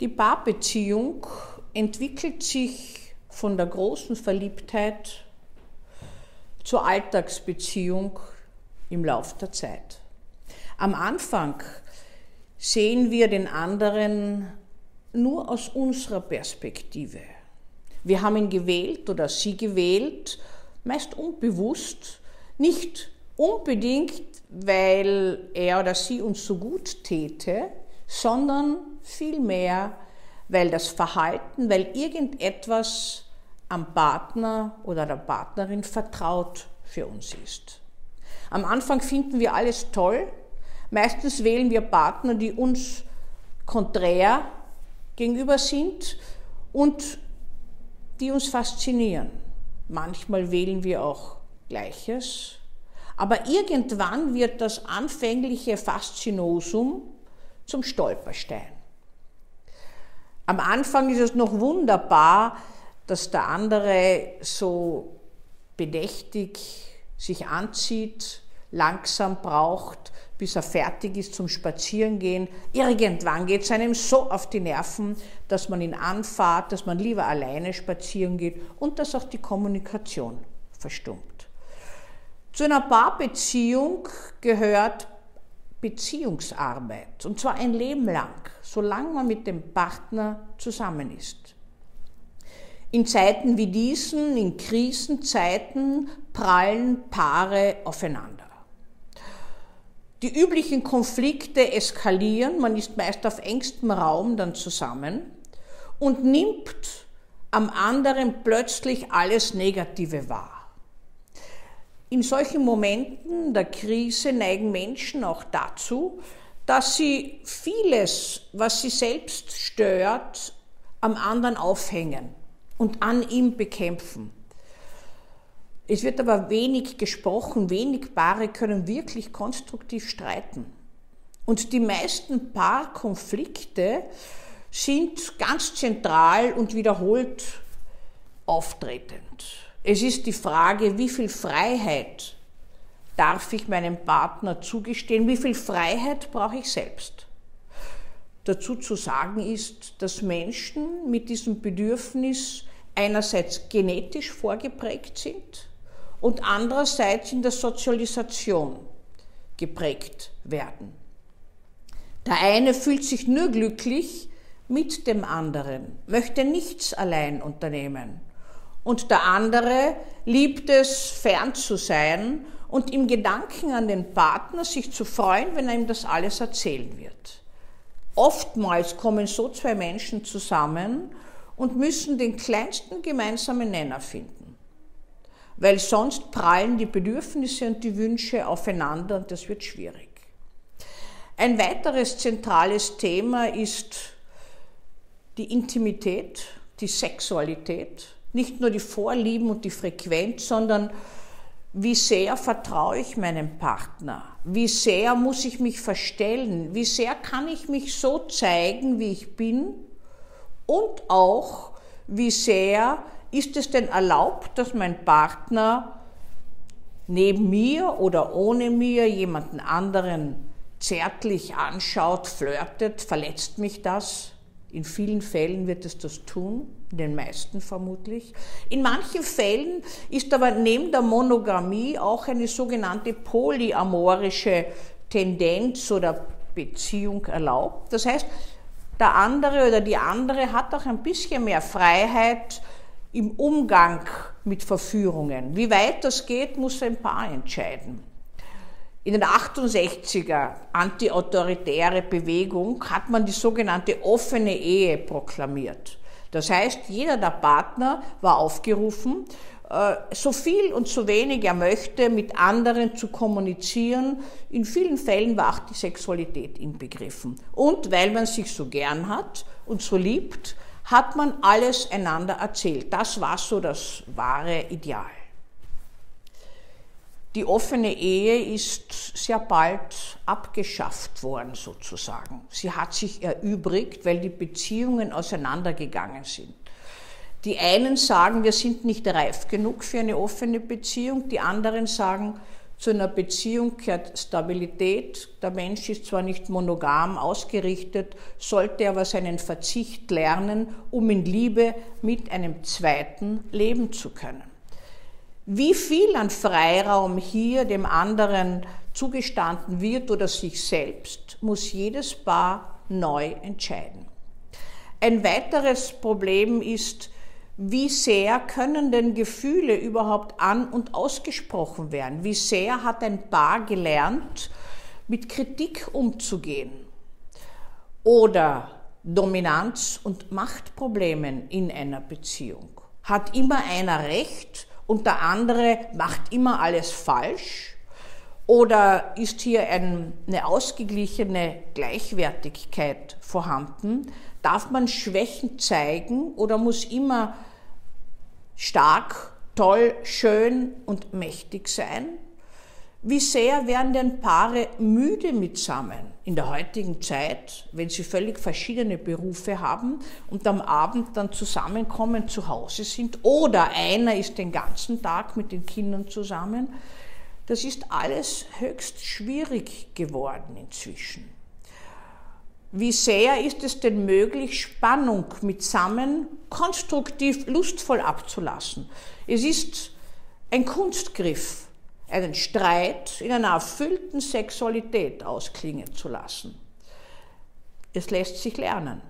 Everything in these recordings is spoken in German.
Die Paarbeziehung entwickelt sich von der großen Verliebtheit zur Alltagsbeziehung im Lauf der Zeit. Am Anfang sehen wir den anderen nur aus unserer Perspektive. Wir haben ihn gewählt oder sie gewählt, meist unbewusst, nicht unbedingt, weil er oder sie uns so gut täte, sondern vielmehr, weil das Verhalten, weil irgendetwas am Partner oder der Partnerin vertraut für uns ist. Am Anfang finden wir alles toll. Meistens wählen wir Partner, die uns konträr gegenüber sind und die uns faszinieren. Manchmal wählen wir auch Gleiches. Aber irgendwann wird das anfängliche Faszinosum zum Stolperstein. Am Anfang ist es noch wunderbar, dass der andere so bedächtig sich anzieht, langsam braucht, bis er fertig ist zum Spazierengehen. Irgendwann geht es einem so auf die Nerven, dass man ihn anfahrt, dass man lieber alleine spazieren geht und dass auch die Kommunikation verstummt. Zu einer Paarbeziehung gehört Beziehungsarbeit und zwar ein Leben lang, solange man mit dem Partner zusammen ist. In Zeiten wie diesen, in Krisenzeiten, prallen Paare aufeinander. Die üblichen Konflikte eskalieren, man ist meist auf engstem Raum dann zusammen und nimmt am anderen plötzlich alles Negative wahr. In solchen Momenten der Krise neigen Menschen auch dazu, dass sie vieles, was sie selbst stört, am anderen aufhängen und an ihm bekämpfen. Es wird aber wenig gesprochen, wenig Paare können wirklich konstruktiv streiten. Und die meisten Paarkonflikte sind ganz zentral und wiederholt auftretend. Es ist die Frage, wie viel Freiheit darf ich meinem Partner zugestehen, wie viel Freiheit brauche ich selbst. Dazu zu sagen ist, dass Menschen mit diesem Bedürfnis einerseits genetisch vorgeprägt sind und andererseits in der Sozialisation geprägt werden. Der eine fühlt sich nur glücklich mit dem anderen, möchte nichts allein unternehmen. Und der andere liebt es, fern zu sein und im Gedanken an den Partner sich zu freuen, wenn er ihm das alles erzählen wird. Oftmals kommen so zwei Menschen zusammen und müssen den kleinsten gemeinsamen Nenner finden. Weil sonst prallen die Bedürfnisse und die Wünsche aufeinander und das wird schwierig. Ein weiteres zentrales Thema ist die Intimität, die Sexualität, nicht nur die Vorlieben und die Frequenz, sondern wie sehr vertraue ich meinem Partner? Wie sehr muss ich mich verstellen? Wie sehr kann ich mich so zeigen, wie ich bin? und auch, wie sehr ist es denn erlaubt, dass mein Partner neben mir oder ohne mir jemanden anderen zärtlich anschaut, flirtet, verletzt mich das? In vielen Fällen wird es das tun, in den meisten vermutlich. In manchen Fällen ist aber neben der Monogamie auch eine sogenannte polyamorische Tendenz oder Beziehung erlaubt. Das heißt, der andere oder die andere hat auch ein bisschen mehr Freiheit im Umgang mit Verführungen. Wie weit das geht, muss ein Paar entscheiden. In den 68er antiautoritäre Bewegung hat man die sogenannte offene Ehe proklamiert. Das heißt, jeder der Partner war aufgerufen, äh, so viel und so wenig er möchte, mit anderen zu kommunizieren. In vielen Fällen war auch die Sexualität inbegriffen. Und weil man sich so gern hat und so liebt, hat man alles einander erzählt. Das war so das wahre Ideal. Die offene Ehe ist sehr bald abgeschafft worden sozusagen. Sie hat sich erübrigt, weil die Beziehungen auseinandergegangen sind. Die einen sagen, wir sind nicht reif genug für eine offene Beziehung, die anderen sagen, Zu einer Beziehung gehört Stabilität. Der Mensch ist zwar nicht monogam ausgerichtet, sollte aber seinen Verzicht lernen, um in Liebe mit einem zweiten leben zu können. Wie viel an Freiraum hier dem anderen zugestanden wird oder sich selbst, muss jedes Paar neu entscheiden. Ein weiteres Problem ist, wie sehr können denn Gefühle überhaupt an und ausgesprochen werden? Wie sehr hat ein Paar gelernt, mit Kritik umzugehen? Oder Dominanz- und Machtproblemen in einer Beziehung? Hat immer einer recht und der andere macht immer alles falsch? Oder ist hier eine ausgeglichene Gleichwertigkeit vorhanden? Darf man Schwächen zeigen oder muss immer stark, toll, schön und mächtig sein? Wie sehr werden denn Paare müde mitsammen in der heutigen Zeit, wenn sie völlig verschiedene Berufe haben und am Abend dann zusammenkommen, zu Hause sind oder einer ist den ganzen Tag mit den Kindern zusammen? Das ist alles höchst schwierig geworden inzwischen. Wie sehr ist es denn möglich, Spannung mitsammen konstruktiv, lustvoll abzulassen? Es ist ein Kunstgriff, einen Streit in einer erfüllten Sexualität ausklingen zu lassen. Es lässt sich lernen.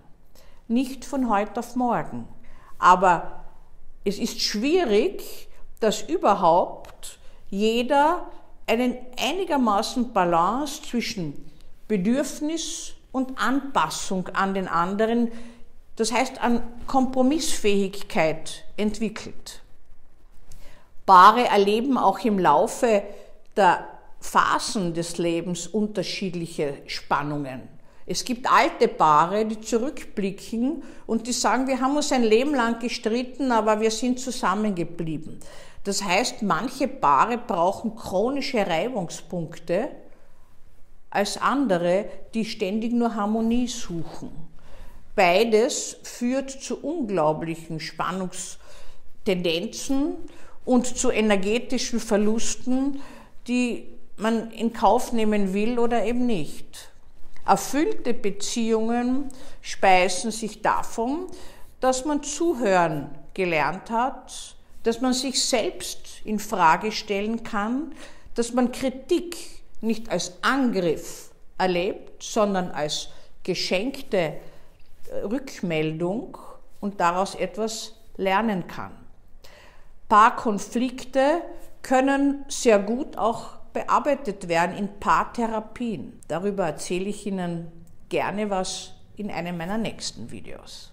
Nicht von heute auf morgen. Aber es ist schwierig, dass überhaupt jeder einen einigermaßen Balance zwischen Bedürfnis und Anpassung an den anderen, das heißt an Kompromissfähigkeit entwickelt. Paare erleben auch im Laufe der Phasen des Lebens unterschiedliche Spannungen. Es gibt alte Paare, die zurückblicken und die sagen, wir haben uns ein Leben lang gestritten, aber wir sind zusammengeblieben. Das heißt, manche Paare brauchen chronische Reibungspunkte, als andere, die ständig nur Harmonie suchen. Beides führt zu unglaublichen Spannungstendenzen und zu energetischen Verlusten, die man in Kauf nehmen will oder eben nicht. Erfüllte Beziehungen speisen sich davon, dass man zuhören gelernt hat, dass man sich selbst in Frage stellen kann, dass man Kritik nicht als Angriff erlebt, sondern als geschenkte Rückmeldung und daraus etwas lernen kann. Paarkonflikte können sehr gut auch bearbeitet werden in Paartherapien. Darüber erzähle ich Ihnen gerne was in einem meiner nächsten Videos.